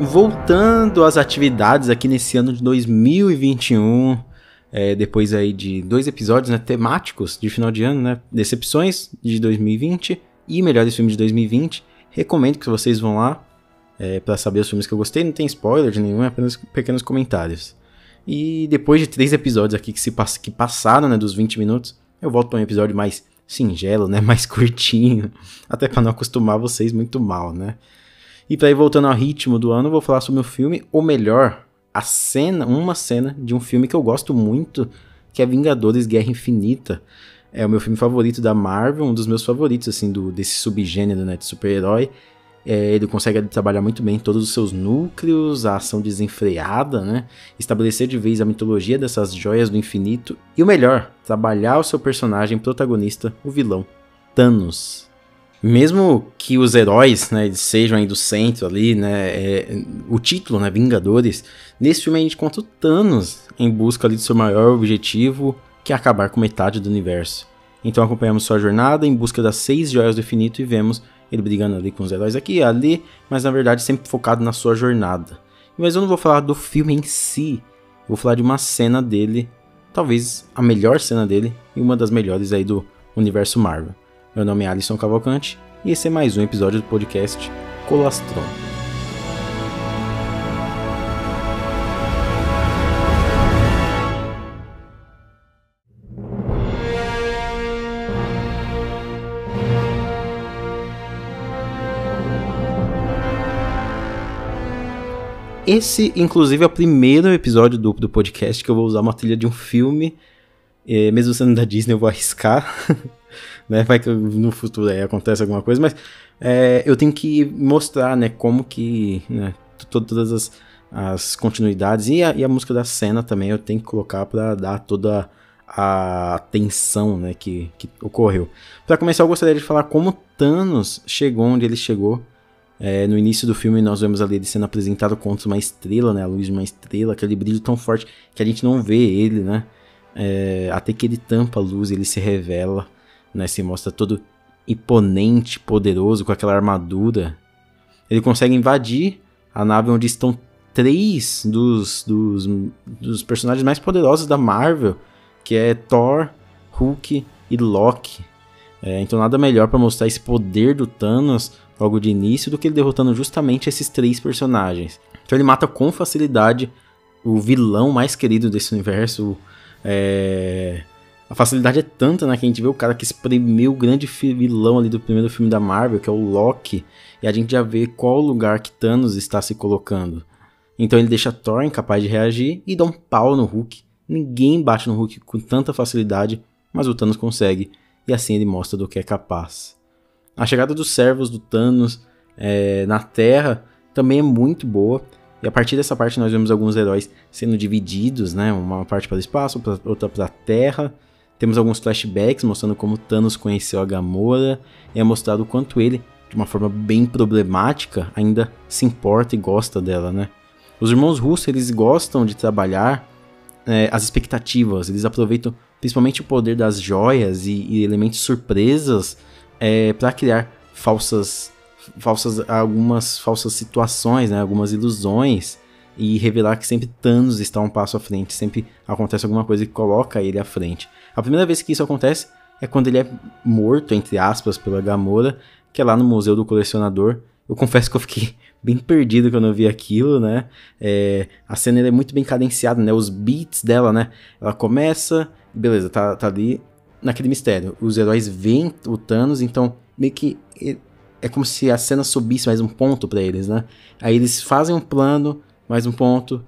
voltando às atividades aqui nesse ano de 2021, é, depois aí de dois episódios né, temáticos de final de ano, né? Decepções de 2020 e melhores filmes de 2020. Recomendo que vocês vão lá é, para saber os filmes que eu gostei. Não tem spoiler de nenhum, é apenas pequenos comentários. E depois de três episódios aqui que, se pass que passaram né, dos 20 minutos, eu volto para um episódio mais singelo, né? Mais curtinho. Até para não acostumar vocês muito mal, né? E para ir voltando ao ritmo do ano, eu vou falar sobre o filme, ou melhor, a cena, uma cena de um filme que eu gosto muito, que é Vingadores Guerra Infinita. É o meu filme favorito da Marvel, um dos meus favoritos, assim, do, desse subgênero, né, de super-herói. É, ele consegue trabalhar muito bem todos os seus núcleos, a ação desenfreada, né? Estabelecer de vez a mitologia dessas joias do infinito. E o melhor, trabalhar o seu personagem protagonista, o vilão, Thanos mesmo que os heróis, né, sejam aí do centro ali, né, é, o título, né, Vingadores, nesse filme a gente conta o Thanos em busca ali do seu maior objetivo, que é acabar com metade do universo. Então acompanhamos sua jornada em busca das seis joias do infinito e vemos ele brigando ali com os heróis aqui e ali, mas na verdade sempre focado na sua jornada. Mas eu não vou falar do filme em si, vou falar de uma cena dele, talvez a melhor cena dele e uma das melhores aí do universo Marvel. Meu nome é Alisson Cavalcante e esse é mais um episódio do podcast Colastron. Esse, inclusive, é o primeiro episódio do, do podcast que eu vou usar uma trilha de um filme. É, mesmo sendo da Disney, eu vou arriscar. né? Vai que no futuro aí acontece alguma coisa, mas é, eu tenho que mostrar, né, como que, né, todas as, as continuidades e a, e a, música da cena também eu tenho que colocar para dar toda a tensão, né, que, que ocorreu. Para começar, eu gostaria de falar como Thanos chegou onde ele chegou. É, no início do filme nós vemos ali ele sendo apresentado contra uma estrela, né, a luz de uma estrela, aquele brilho tão forte que a gente não vê ele, né, é, até que ele tampa a luz, ele se revela né? Se mostra todo imponente, poderoso, com aquela armadura. Ele consegue invadir a nave onde estão três dos, dos, dos personagens mais poderosos da Marvel, que é Thor, Hulk e Loki. É, então nada melhor para mostrar esse poder do Thanos logo de início do que ele derrotando justamente esses três personagens. Então ele mata com facilidade o vilão mais querido desse universo, é, a facilidade é tanta, né, que a gente vê o cara que espremeu o grande vilão ali do primeiro filme da Marvel, que é o Loki, e a gente já vê qual lugar que Thanos está se colocando. Então ele deixa Thor incapaz de reagir e dá um pau no Hulk. Ninguém bate no Hulk com tanta facilidade, mas o Thanos consegue, e assim ele mostra do que é capaz. A chegada dos servos do Thanos é, na Terra também é muito boa, e a partir dessa parte nós vemos alguns heróis sendo divididos, né? Uma parte para o espaço, outra para a Terra. Temos alguns flashbacks mostrando como Thanos conheceu a Gamora e é mostrado o quanto ele, de uma forma bem problemática, ainda se importa e gosta dela, né? Os irmãos russos, eles gostam de trabalhar é, as expectativas, eles aproveitam principalmente o poder das joias e, e elementos surpresas é, para criar falsas, falsas, algumas falsas situações, né? algumas ilusões e revelar que sempre Thanos está um passo à frente, sempre acontece alguma coisa que coloca ele à frente. A primeira vez que isso acontece é quando ele é morto, entre aspas, pela Gamora, que é lá no Museu do Colecionador. Eu confesso que eu fiquei bem perdido quando eu vi aquilo, né? É, a cena é muito bem cadenciada, né? Os beats dela, né? Ela começa, beleza, tá, tá ali naquele mistério. Os heróis veem o Thanos, então meio que é como se a cena subisse mais um ponto para eles, né? Aí eles fazem um plano, mais um ponto.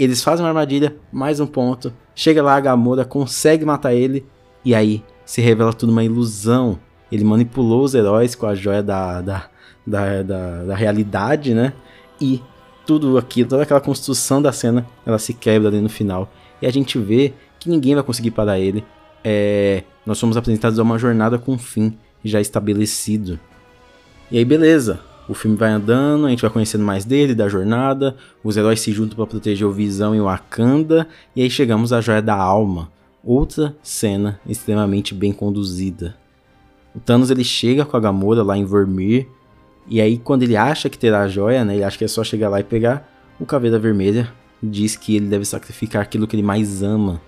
Eles fazem uma armadilha, mais um ponto. Chega lá, a Gamora consegue matar ele. E aí se revela tudo uma ilusão. Ele manipulou os heróis com a joia da, da, da, da, da realidade, né? E tudo aquilo, toda aquela construção da cena, ela se quebra ali no final. E a gente vê que ninguém vai conseguir parar ele. É, nós somos apresentados a uma jornada com um fim já estabelecido. E aí, beleza. O filme vai andando, a gente vai conhecendo mais dele, da jornada, os heróis se juntam para proteger o Visão e o Wakanda, e aí chegamos à Joia da Alma, outra cena extremamente bem conduzida. O Thanos ele chega com a Gamora lá em Vormir, E aí, quando ele acha que terá a joia, né? Ele acha que é só chegar lá e pegar. O Caveira Vermelha diz que ele deve sacrificar aquilo que ele mais ama.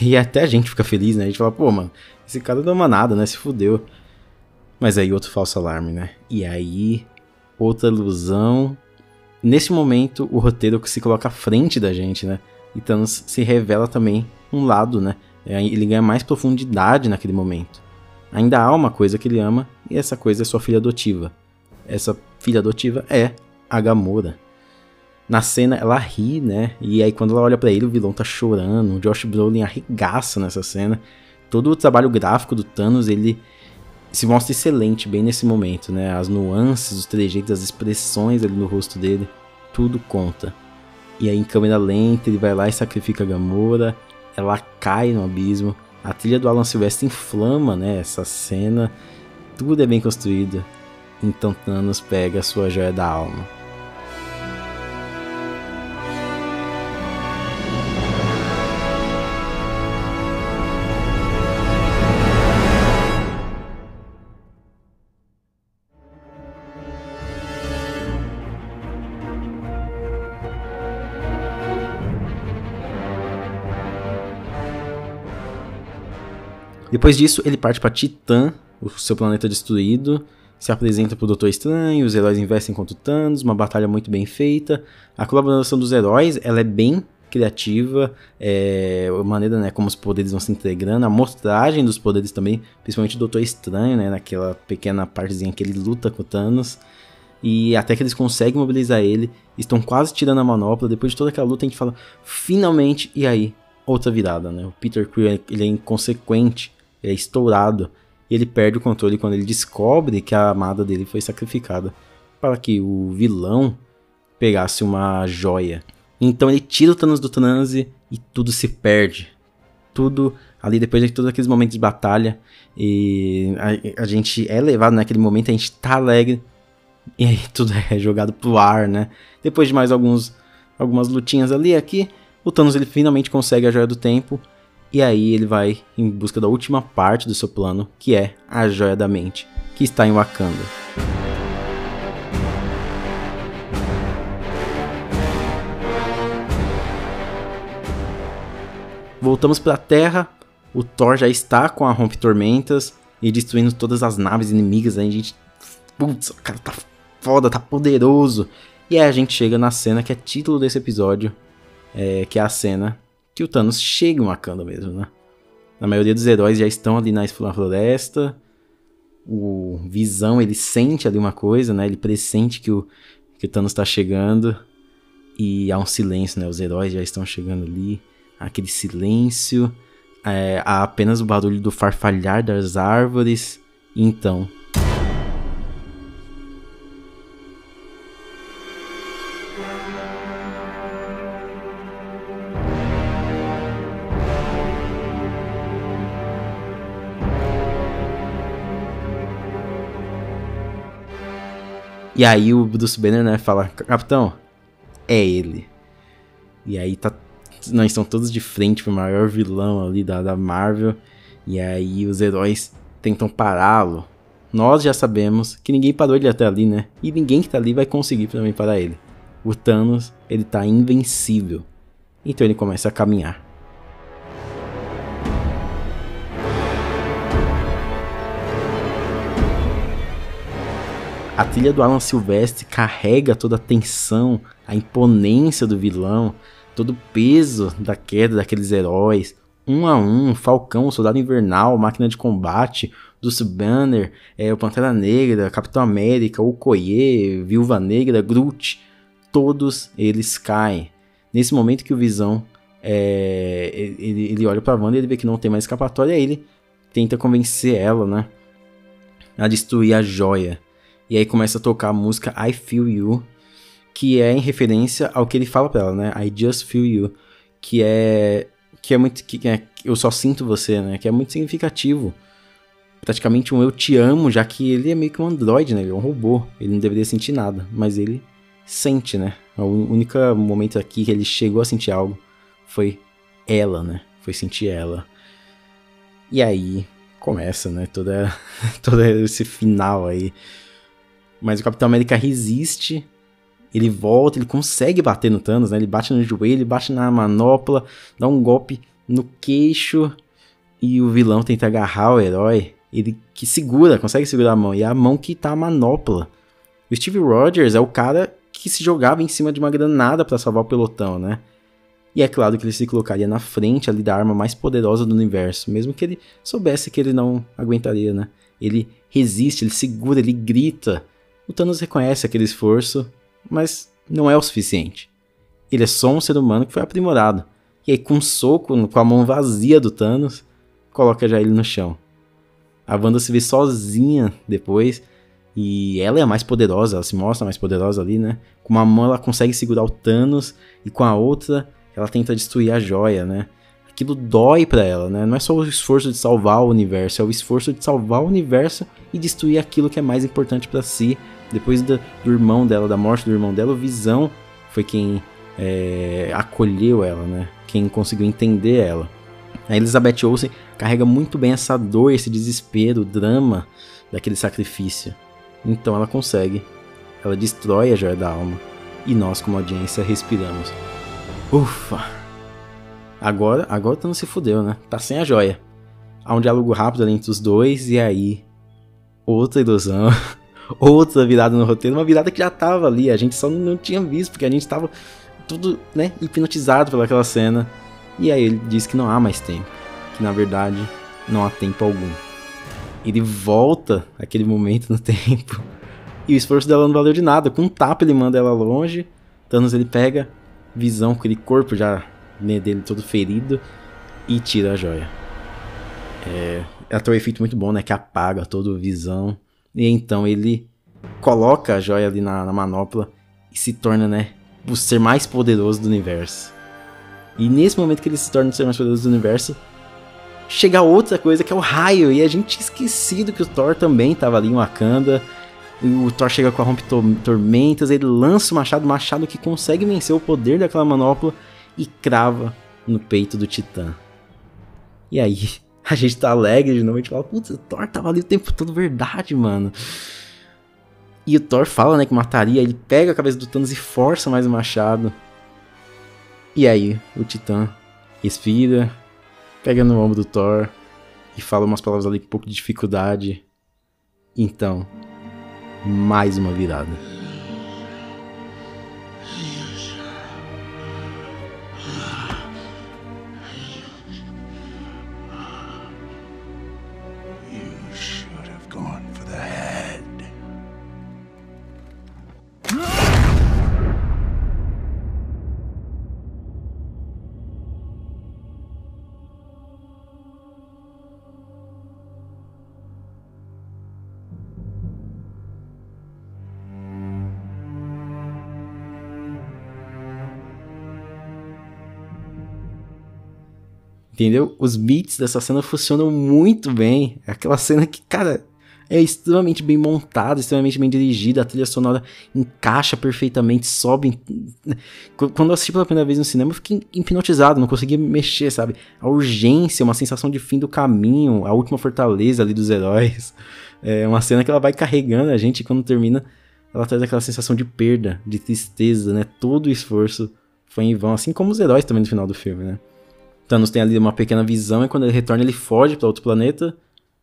E até a gente fica feliz, né? A gente fala, pô, mano, esse cara não ama nada, né? Se fudeu. Mas aí outro falso alarme, né? E aí, outra ilusão. Nesse momento, o roteiro se coloca à frente da gente, né? E Thanos se revela também um lado, né? É, ele ganha mais profundidade naquele momento. Ainda há uma coisa que ele ama, e essa coisa é sua filha adotiva. Essa filha adotiva é a Gamora. Na cena ela ri, né? E aí quando ela olha para ele, o vilão tá chorando. O Josh Brolin arregaça nessa cena. Todo o trabalho gráfico do Thanos, ele se mostra excelente bem nesse momento, né? As nuances, os trejeitos, as expressões ali no rosto dele, tudo conta. E aí em câmera lenta ele vai lá e sacrifica a Gamora, ela cai no abismo. A trilha do Alan Silvestre inflama, né, essa cena. Tudo é bem construído. Então Thanos pega a sua joia da alma. Depois disso, ele parte para Titã, o seu planeta destruído, se apresenta pro Doutor Estranho, os heróis investem contra o Thanos, uma batalha muito bem feita. A colaboração dos heróis, ela é bem criativa, é, a maneira né, como os poderes vão se integrando, a mostragem dos poderes também, principalmente do Doutor Estranho, né, naquela pequena partezinha que ele luta com o Thanos. E até que eles conseguem mobilizar ele, estão quase tirando a manopla, depois de toda aquela luta a gente fala, finalmente, e aí? Outra virada, né? O Peter Quill, ele é inconsequente, é estourado. E ele perde o controle quando ele descobre que a amada dele foi sacrificada para que o vilão pegasse uma joia. Então ele tira o Thanos do transe e tudo se perde. Tudo ali depois de todos aqueles momentos de batalha e a, a gente é levado naquele momento, a gente tá alegre e aí tudo é jogado pro ar, né? Depois de mais alguns algumas lutinhas ali aqui, o Thanos ele finalmente consegue a joia do tempo e aí ele vai em busca da última parte do seu plano, que é a Joia da Mente, que está em Wakanda. Voltamos para a Terra. O Thor já está com a Rompe Tormentas e destruindo todas as naves inimigas. A gente, putz, o cara tá foda, tá poderoso. E aí a gente chega na cena que é título desse episódio, é, que é a cena que o Thanos chega em Wakanda mesmo, né? A maioria dos heróis já estão ali na floresta. O Visão, ele sente ali uma coisa, né? Ele pressente que o, que o Thanos está chegando. E há um silêncio, né? Os heróis já estão chegando ali. Aquele silêncio. É, há apenas o barulho do farfalhar das árvores. Então, E aí o Bruce Banner, né, fala, capitão, é ele. E aí tá. Nós estão todos de frente pro maior vilão ali da, da Marvel. E aí os heróis tentam pará-lo. Nós já sabemos que ninguém parou ele até ali, né? E ninguém que tá ali vai conseguir também parar ele. O Thanos, ele tá invencível. Então ele começa a caminhar. A trilha do Alan Silvestre carrega toda a tensão, a imponência do vilão, todo o peso da queda daqueles heróis. Um a um, Falcão, Soldado Invernal, Máquina de Combate, Bruce Banner, é, o Pantera Negra, Capitão América, Okoye, Viúva Negra, Groot, todos eles caem. Nesse momento que o Visão é, ele, ele olha pra Wanda e ele vê que não tem mais escapatória, ele tenta convencer ela, né? A destruir a joia. E aí começa a tocar a música I Feel You, que é em referência ao que ele fala pra ela, né? I Just Feel You, que é que é muito que é, eu só sinto você, né? Que é muito significativo. Praticamente um eu te amo, já que ele é meio que um androide, né? Ele é um robô, ele não deveria sentir nada, mas ele sente, né? O único momento aqui que ele chegou a sentir algo foi ela, né? Foi sentir ela. E aí começa, né? Toda, todo esse final aí Mas o Capitão América resiste, ele volta, ele consegue bater no Thanos, né? Ele bate no joelho, ele bate na manopla, dá um golpe no queixo e o vilão tenta agarrar o herói. Ele que segura, consegue segurar a mão, e é a mão que tá a manopla. O Steve Rogers é o cara que se jogava em cima de uma granada para salvar o pelotão, né? E é claro que ele se colocaria na frente ali da arma mais poderosa do universo, mesmo que ele soubesse que ele não aguentaria, né? Ele resiste, ele segura, ele grita. O Thanos reconhece aquele esforço, mas não é o suficiente. Ele é só um ser humano que foi aprimorado. E aí, com um soco, com a mão vazia do Thanos, coloca já ele no chão. A Wanda se vê sozinha depois, e ela é a mais poderosa, ela se mostra mais poderosa ali, né? Com uma mão ela consegue segurar o Thanos, e com a outra ela tenta destruir a joia, né? Aquilo dói para ela, né? Não é só o esforço de salvar o universo, é o esforço de salvar o universo e destruir aquilo que é mais importante para si. Depois do, do, irmão dela, da morte do irmão dela, o Visão foi quem é, acolheu ela, né? Quem conseguiu entender ela. A Elizabeth Olsen carrega muito bem essa dor, esse desespero, o drama daquele sacrifício. Então ela consegue. Ela destrói a joia da alma. E nós, como audiência, respiramos. Ufa! Agora, agora tu não se fudeu, né? Tá sem a joia. Há um diálogo rápido ali entre os dois, e aí. Outra ilusão. outra virada no roteiro, uma virada que já tava ali, a gente só não tinha visto, porque a gente tava tudo, né, hipnotizado pelaquela cena. E aí ele diz que não há mais tempo, que na verdade não há tempo algum. Ele volta aquele momento no tempo. E o esforço dela não valeu de nada. Com um tapa ele manda ela longe. Thanos ele pega visão aquele corpo já né, dele todo ferido e tira a joia. É, tem um efeito muito bom, né? Que apaga toda a visão. E então ele coloca a joia ali na, na manopla e se torna, né? O ser mais poderoso do universo. E nesse momento que ele se torna o ser mais poderoso do universo, chega outra coisa que é o raio. E a gente tinha esquecido que o Thor também estava ali em Wakanda o Thor chega com a rompe tormentas, ele lança o machado, machado que consegue vencer o poder daquela manopla e crava no peito do Titã. E aí, a gente tá alegre de novo, a gente fala, putz, o Thor tava ali o tempo todo, verdade, mano. E o Thor fala, né, que mataria, ele pega a cabeça do Thanos e força mais o machado. E aí, o Titã respira, pega no ombro do Thor e fala umas palavras ali com um pouco de dificuldade. Então, mais uma virada. Entendeu? Os beats dessa cena funcionam muito bem. É aquela cena que, cara, é extremamente bem montada, extremamente bem dirigida, a trilha sonora encaixa perfeitamente, sobe. Quando eu assisti pela primeira vez no cinema, eu fiquei hipnotizado, não conseguia mexer, sabe? A urgência, uma sensação de fim do caminho, a última fortaleza ali dos heróis. É uma cena que ela vai carregando a gente e quando termina, ela traz aquela sensação de perda, de tristeza, né? Todo o esforço foi em vão, assim como os heróis também no final do filme, né? Thanos tem ali uma pequena visão e quando ele retorna ele foge para outro planeta.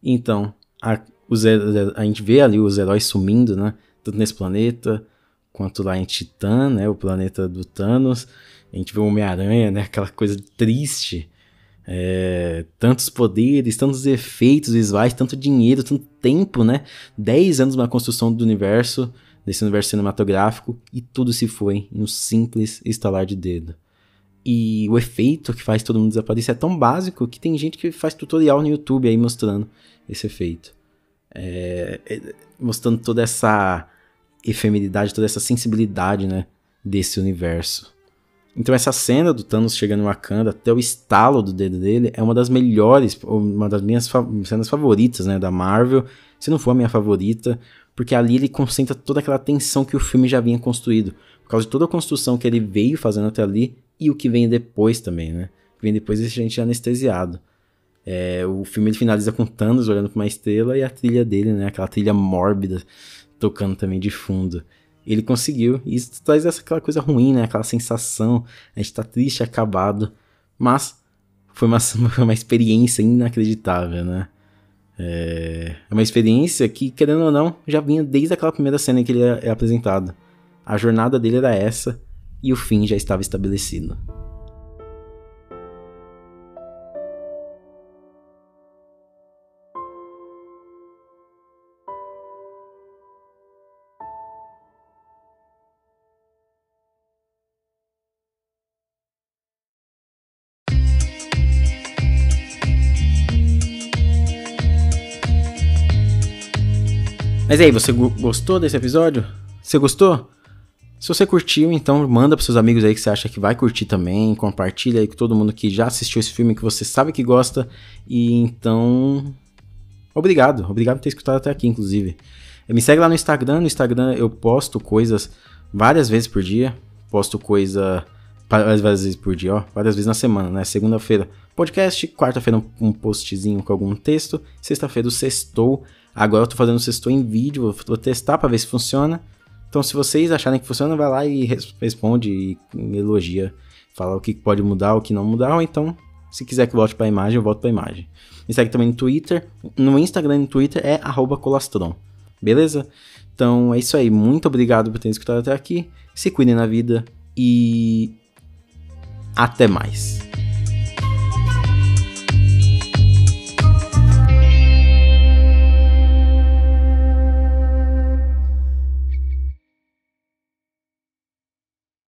Então, a, os, a gente vê ali os heróis sumindo, né? Tanto nesse planeta quanto lá em Titã, né? O planeta do Thanos. A gente vê o Homem-Aranha, né? Aquela coisa triste. É, tantos poderes, tantos efeitos visuais, tanto dinheiro, tanto tempo, né? 10 anos na construção do universo, desse universo cinematográfico, e tudo se foi em um simples estalar de dedo. E o efeito que faz todo mundo desaparecer é tão básico que tem gente que faz tutorial no YouTube aí mostrando esse efeito. É, é, mostrando toda essa efemeridade, toda essa sensibilidade, né, desse universo. Então essa cena do Thanos chegando em Wakanda, até o estalo do dedo dele, é uma das melhores, uma das minhas fa cenas favoritas, né, da Marvel, se não for a minha favorita, porque ali ele concentra toda aquela tensão que o filme já vinha construído. Por causa de toda a construção que ele veio fazendo até ali, e o que vem depois também, né? O que vem depois a gente anestesiado. É, o filme ele finaliza com Thanos olhando para uma estrela e a trilha dele, né? Aquela trilha mórbida, tocando também de fundo. Ele conseguiu, e isso traz essa aquela coisa ruim, né? Aquela sensação, a gente tá triste, acabado, mas foi uma, foi uma experiência inacreditável, né? É, é uma experiência que, querendo ou não, já vinha desde aquela primeira cena que ele é, é apresentado. A jornada dele era essa, e o fim já estava estabelecido. Mas aí, você gostou desse episódio? Você gostou? Se você curtiu, então manda para seus amigos aí que você acha que vai curtir também, compartilha aí com todo mundo que já assistiu esse filme que você sabe que gosta e então obrigado, obrigado por ter escutado até aqui, inclusive. Me segue lá no Instagram, no Instagram eu posto coisas várias vezes por dia, posto coisa várias vezes por dia, ó, várias vezes na semana, né? Segunda-feira podcast, quarta-feira um postzinho com algum texto, sexta-feira o sextou Agora eu tô fazendo o sexto em vídeo, vou testar para ver se funciona. Então, se vocês acharem que funciona, vai lá e responde e elogia. Fala o que pode mudar, o que não mudar, ou então, se quiser que volte para a imagem, eu volto para a imagem. Me segue também no Twitter. No Instagram e no Twitter é colastron. Beleza? Então é isso aí. Muito obrigado por ter escutado até aqui. Se cuidem na vida e até mais.